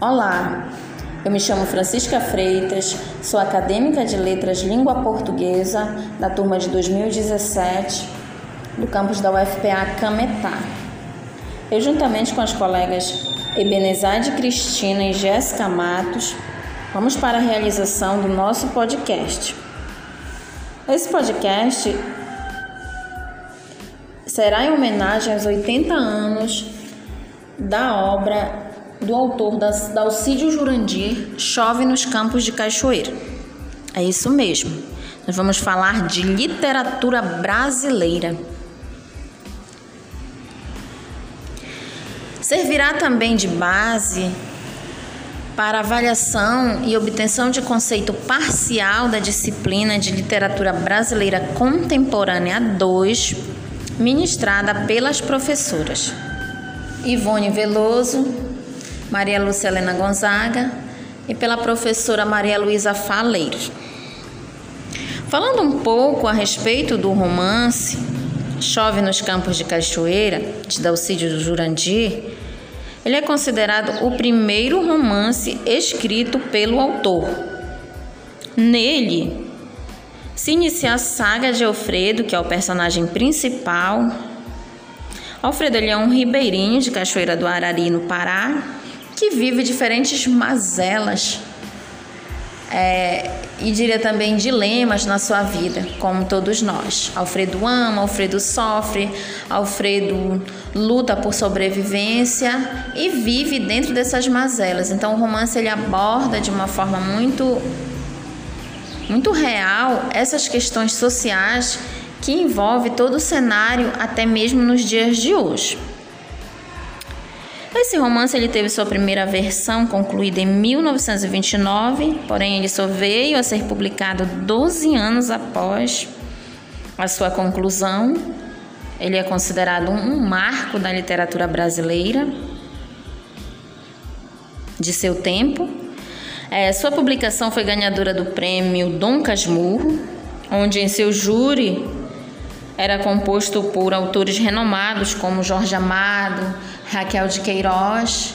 Olá, eu me chamo Francisca Freitas, sou acadêmica de Letras Língua Portuguesa da turma de 2017 do campus da UFPA Cametá. Eu, juntamente com as colegas Ebenezade Cristina e Jéssica Matos, vamos para a realização do nosso podcast. Esse podcast será em homenagem aos 80 anos da obra do autor da, Alcídio Jurandir, Chove nos Campos de Cachoeira. É isso mesmo. Nós vamos falar de literatura brasileira. Servirá também de base para avaliação e obtenção de conceito parcial da disciplina de literatura brasileira contemporânea 2, ministrada pelas professoras Ivone Veloso, Maria Lúcia Helena Gonzaga e pela professora Maria Luísa Faleiros. Falando um pouco a respeito do romance Chove nos Campos de Cachoeira, de Dalcídio Jurandir, ele é considerado o primeiro romance escrito pelo autor. Nele, se inicia a saga de Alfredo, que é o personagem principal. Alfredo ele é um ribeirinho de Cachoeira do Arari, no Pará, que vive diferentes mazelas é, e diria também dilemas na sua vida, como todos nós. Alfredo ama, Alfredo sofre, Alfredo luta por sobrevivência e vive dentro dessas mazelas. Então o romance ele aborda de uma forma muito muito real essas questões sociais que envolve todo o cenário até mesmo nos dias de hoje. Esse romance ele teve sua primeira versão concluída em 1929, porém ele só veio a ser publicado 12 anos após a sua conclusão. Ele é considerado um marco da literatura brasileira de seu tempo. É, sua publicação foi ganhadora do prêmio Dom Casmurro, onde em seu júri era composto por autores renomados como Jorge Amado, Raquel de Queiroz.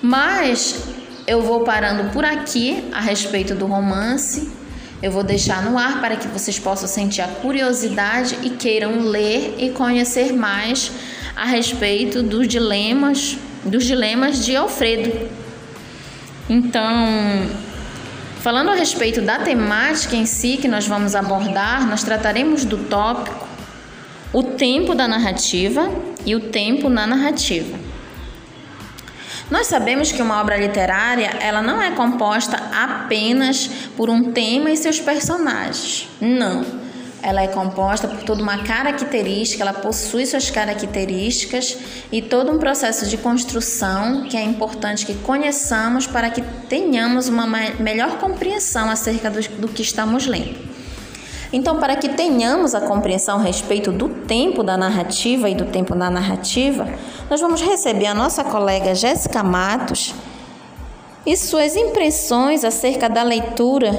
Mas eu vou parando por aqui a respeito do romance. Eu vou deixar no ar para que vocês possam sentir a curiosidade e queiram ler e conhecer mais a respeito dos dilemas, dos dilemas de Alfredo. Então, falando a respeito da temática em si que nós vamos abordar, nós trataremos do tópico o tempo da narrativa e o tempo na narrativa. Nós sabemos que uma obra literária, ela não é composta apenas por um tema e seus personagens. Não. Ela é composta por toda uma característica, ela possui suas características e todo um processo de construção que é importante que conheçamos para que tenhamos uma melhor compreensão acerca do, do que estamos lendo. Então, para que tenhamos a compreensão a respeito do tempo da narrativa e do tempo da narrativa, nós vamos receber a nossa colega Jéssica Matos e suas impressões acerca da leitura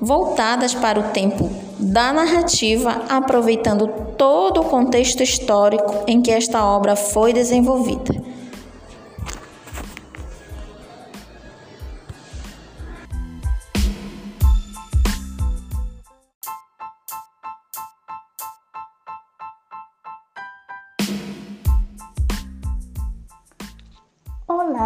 voltadas para o tempo da narrativa, aproveitando todo o contexto histórico em que esta obra foi desenvolvida.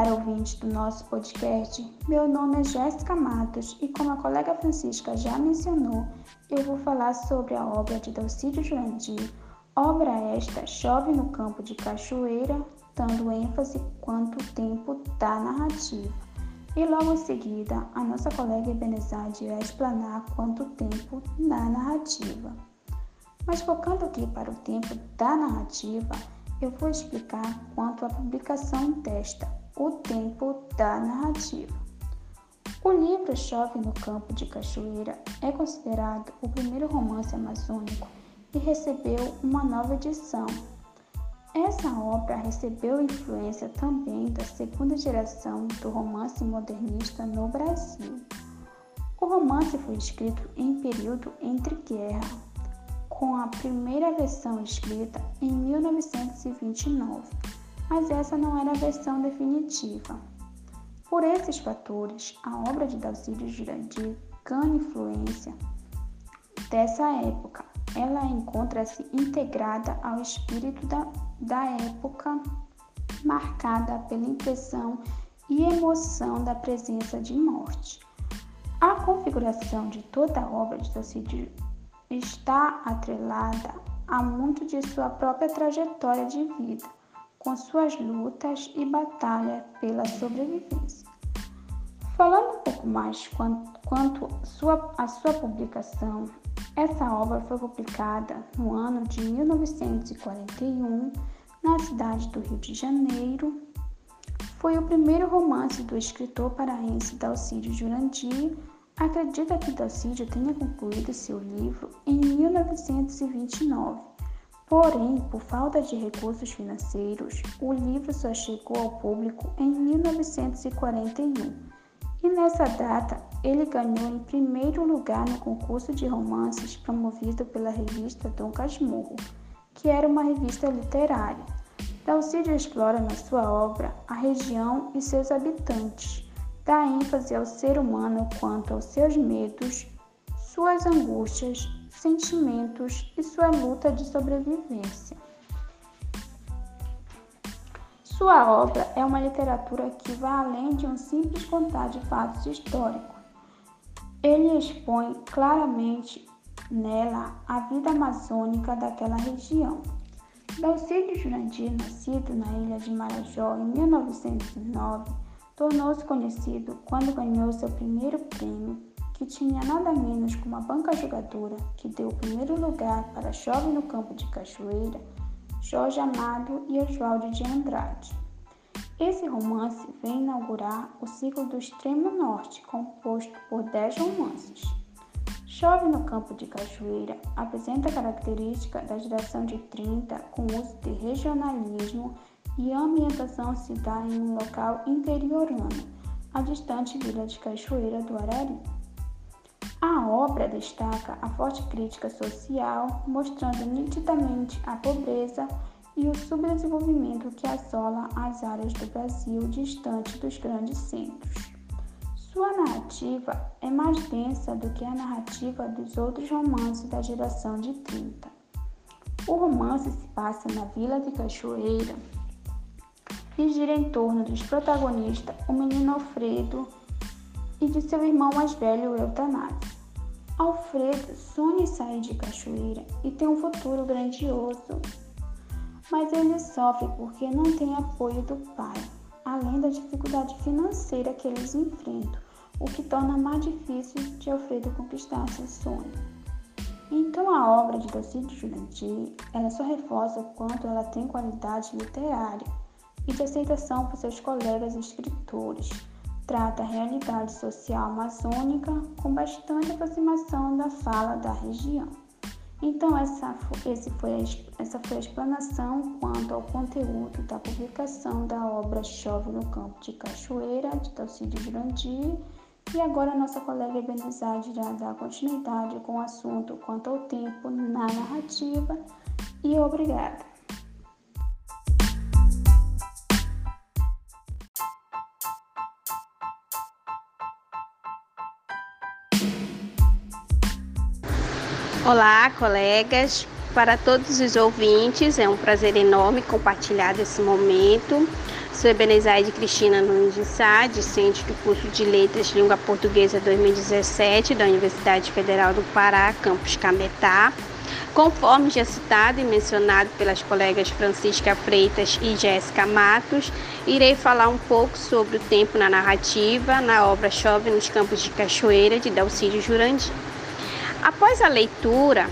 Olá, ouvintes do nosso podcast. Meu nome é Jéssica Matos e, como a colega Francisca já mencionou, eu vou falar sobre a obra de Dalcídio Jurandir. Obra esta chove no campo de Cachoeira, dando ênfase quanto tempo da narrativa. E logo em seguida, a nossa colega Ebenezade vai explanar quanto tempo na narrativa. Mas focando aqui para o tempo da narrativa, eu vou explicar quanto a publicação desta o tempo da narrativa. O livro Chove no Campo de Cachoeira é considerado o primeiro romance amazônico e recebeu uma nova edição. Essa obra recebeu influência também da segunda geração do romance modernista no Brasil. O romance foi escrito em período entre guerra, com a primeira versão escrita em 1929 mas essa não era a versão definitiva. Por esses fatores, a obra de Dalcídio Jurandir ganha influência dessa época. Ela encontra-se integrada ao espírito da, da época, marcada pela impressão e emoção da presença de morte. A configuração de toda a obra de Dalcídio está atrelada a muito de sua própria trajetória de vida com suas lutas e batalha pela sobrevivência. Falando um pouco mais quanto, quanto sua, a sua publicação, essa obra foi publicada no ano de 1941 na cidade do Rio de Janeiro. Foi o primeiro romance do escritor paraense Dalcídio Jurandir. Acredita que Dalcídio tenha concluído seu livro em 1929 Porém, por falta de recursos financeiros, o livro só chegou ao público em 1941 e nessa data ele ganhou em primeiro lugar no concurso de romances promovido pela revista Dom Casmurro, que era uma revista literária. Dalcídio explora na sua obra a região e seus habitantes, dá ênfase ao ser humano quanto aos seus medos, suas angústias sentimentos e sua luta de sobrevivência. Sua obra é uma literatura que vai além de um simples contar de fatos históricos. Ele expõe claramente nela a vida amazônica daquela região. Dalcídio Jurandir, nascido na ilha de Marajó em 1909, tornou-se conhecido quando ganhou seu primeiro prêmio que tinha nada menos que uma banca jogadora que deu o primeiro lugar para Jovem no Campo de Cachoeira, Jorge Amado e Oswaldo de Andrade. Esse romance vem inaugurar o ciclo do Extremo Norte, composto por dez romances. Chove no Campo de Cachoeira apresenta a característica da geração de 30 com uso de regionalismo e a ambientação se dá em um local interiorano, a distante vila de Cachoeira do Arari. A obra destaca a forte crítica social, mostrando nitidamente a pobreza e o subdesenvolvimento que assola as áreas do Brasil distante dos grandes centros. Sua narrativa é mais densa do que a narrativa dos outros romances da geração de 30. O romance se passa na Vila de Cachoeira e gira em torno dos protagonistas, o menino Alfredo e de seu irmão mais velho, Eutanásio. Alfredo sonha em sair de Cachoeira e tem um futuro grandioso, mas ele sofre porque não tem apoio do pai, além da dificuldade financeira que eles enfrentam, o que torna mais difícil de Alfredo conquistar seu sonho. Então a obra de Docídio Jurandir, ela só reforça o quanto ela tem qualidade literária e de aceitação por seus colegas escritores, trata a realidade social amazônica com bastante aproximação da fala da região. Então, essa, esse foi a, essa foi a explanação quanto ao conteúdo da publicação da obra Chove no Campo de Cachoeira, de Talcídio Jurandir. E agora, nossa colega Ebenezade irá dar continuidade com o assunto quanto ao tempo na narrativa. E obrigada! Olá, colegas. Para todos os ouvintes, é um prazer enorme compartilhar esse momento. Sou Ebenezaide Cristina Nunes de Sá, discente do curso de Letras Língua Portuguesa 2017 da Universidade Federal do Pará, campus Cametá. Conforme já citado e mencionado pelas colegas Francisca Freitas e Jéssica Matos, irei falar um pouco sobre o tempo na narrativa na obra Chove nos Campos de Cachoeira de Dalcídio Jurandir. Após a leitura,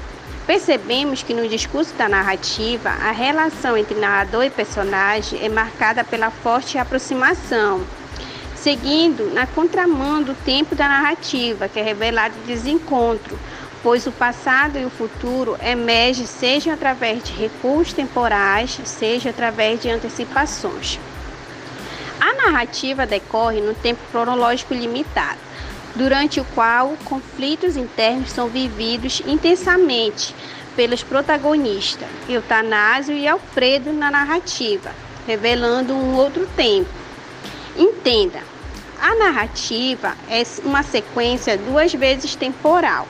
percebemos que no discurso da narrativa, a relação entre narrador e personagem é marcada pela forte aproximação, seguindo na contramão do tempo da narrativa, que é revelado desencontro, pois o passado e o futuro emergem seja através de recursos temporais, seja através de antecipações. A narrativa decorre no tempo cronológico limitado durante o qual conflitos internos são vividos intensamente pelos protagonistas, Eutanásio e Alfredo, na narrativa, revelando um outro tempo. Entenda, A narrativa é uma sequência duas vezes temporal,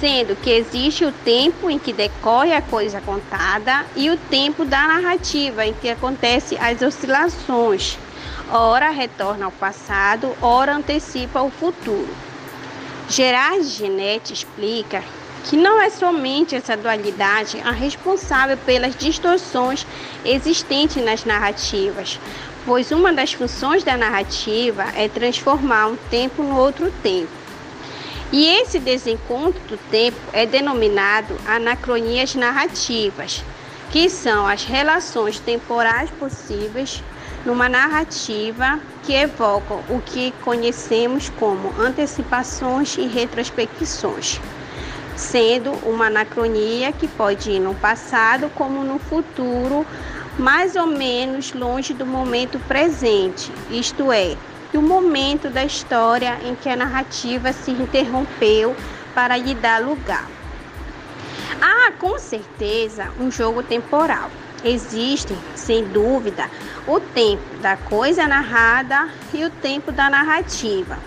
sendo que existe o tempo em que decorre a coisa contada e o tempo da narrativa, em que acontecem as oscilações. Ora retorna ao passado, ora antecipa o futuro. Gerard Genet explica que não é somente essa dualidade a responsável pelas distorções existentes nas narrativas, pois uma das funções da narrativa é transformar um tempo no outro tempo. E esse desencontro do tempo é denominado anacronias narrativas, que são as relações temporais possíveis numa narrativa que evocam o que conhecemos como antecipações e retrospecções, sendo uma anacronia que pode ir no passado como no futuro mais ou menos longe do momento presente, isto é, do momento da história em que a narrativa se interrompeu para lhe dar lugar. Há, com certeza, um jogo temporal. Existem, sem dúvida, o tempo da coisa narrada e o tempo da narrativa.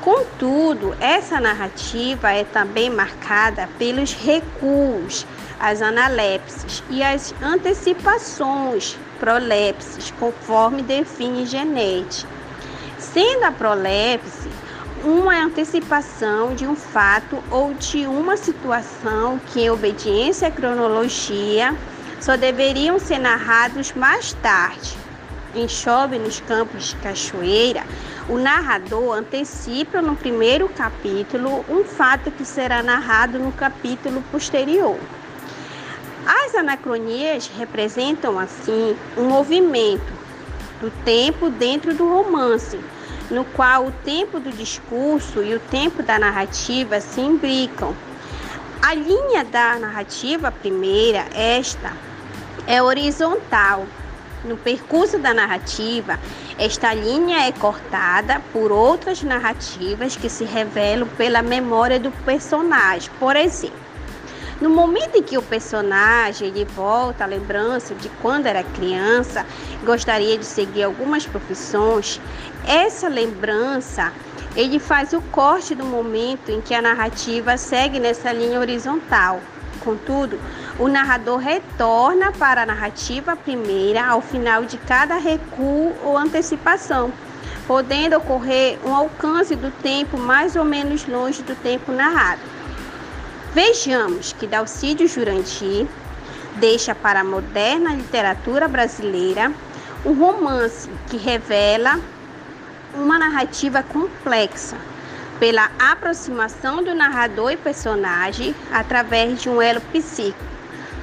Contudo, essa narrativa é também marcada pelos recuos as analepses e as antecipações prolepses, conforme define Genete. Sendo a prolepse uma antecipação de um fato ou de uma situação que, em obediência à cronologia, só deveriam ser narrados mais tarde. Em Chove nos Campos de Cachoeira, o narrador antecipa no primeiro capítulo um fato que será narrado no capítulo posterior. As anacronias representam, assim, um movimento do tempo dentro do romance, no qual o tempo do discurso e o tempo da narrativa se imbricam. A linha da narrativa primeira, esta, é horizontal. No percurso da narrativa, esta linha é cortada por outras narrativas que se revelam pela memória do personagem. Por exemplo, no momento em que o personagem ele volta à lembrança de quando era criança, gostaria de seguir algumas profissões, essa lembrança ele faz o corte do momento em que a narrativa segue nessa linha horizontal. Contudo, o narrador retorna para a narrativa primeira ao final de cada recuo ou antecipação, podendo ocorrer um alcance do tempo mais ou menos longe do tempo narrado. Vejamos que Dalcídio Jurandir deixa para a moderna literatura brasileira um romance que revela uma narrativa complexa pela aproximação do narrador e personagem através de um elo psíquico,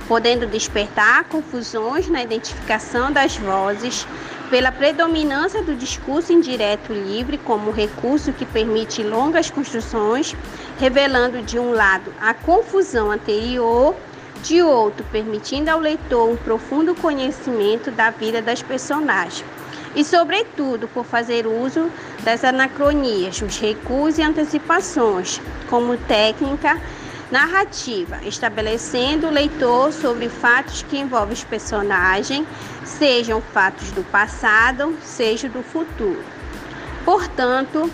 podendo despertar confusões na identificação das vozes pela predominância do discurso indireto livre como recurso que permite longas construções, revelando de um lado a confusão anterior, de outro permitindo ao leitor um profundo conhecimento da vida das personagens. E, sobretudo, por fazer uso das anacronias, os recuos e antecipações, como técnica narrativa, estabelecendo o leitor sobre fatos que envolvem os personagens, sejam fatos do passado, seja do futuro. Portanto,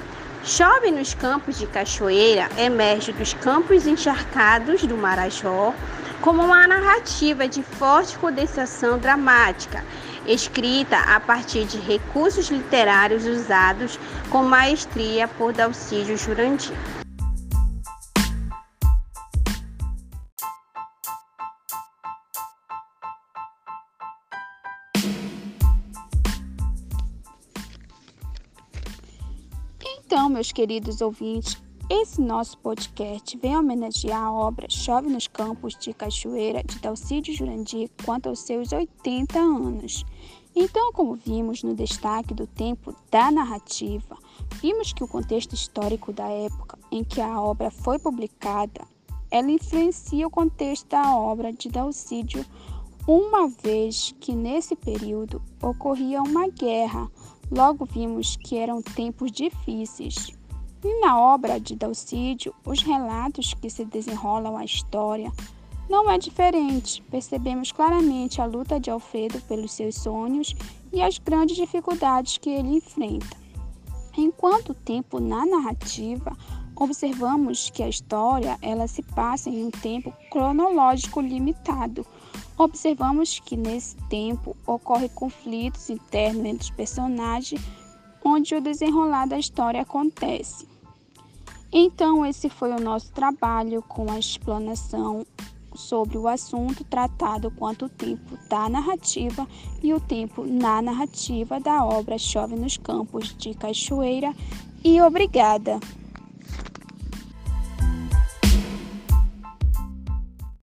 Chove nos campos de Cachoeira emerge dos campos encharcados do Marajó como uma narrativa de forte condensação dramática, escrita a partir de recursos literários usados com maestria por Dalcídio Jurandir. Então, meus queridos ouvintes, esse nosso podcast vem homenagear a obra Chove nos Campos de Cachoeira de Dalcídio Jurandir quanto aos seus 80 anos. Então, como vimos no destaque do tempo da narrativa, vimos que o contexto histórico da época em que a obra foi publicada, ela influencia o contexto da obra de Dalcídio, uma vez que nesse período ocorria uma guerra Logo vimos que eram tempos difíceis. E na obra de Dalcídio, os relatos que se desenrolam a história não é diferente. Percebemos claramente a luta de Alfredo pelos seus sonhos e as grandes dificuldades que ele enfrenta. Enquanto tempo na narrativa, observamos que a história ela se passa em um tempo cronológico limitado. Observamos que nesse tempo ocorrem conflitos internos entre os personagens, onde o desenrolar da história acontece. Então, esse foi o nosso trabalho com a explanação sobre o assunto tratado quanto o tempo da narrativa e o tempo na narrativa da obra Chove nos Campos de Cachoeira. E obrigada!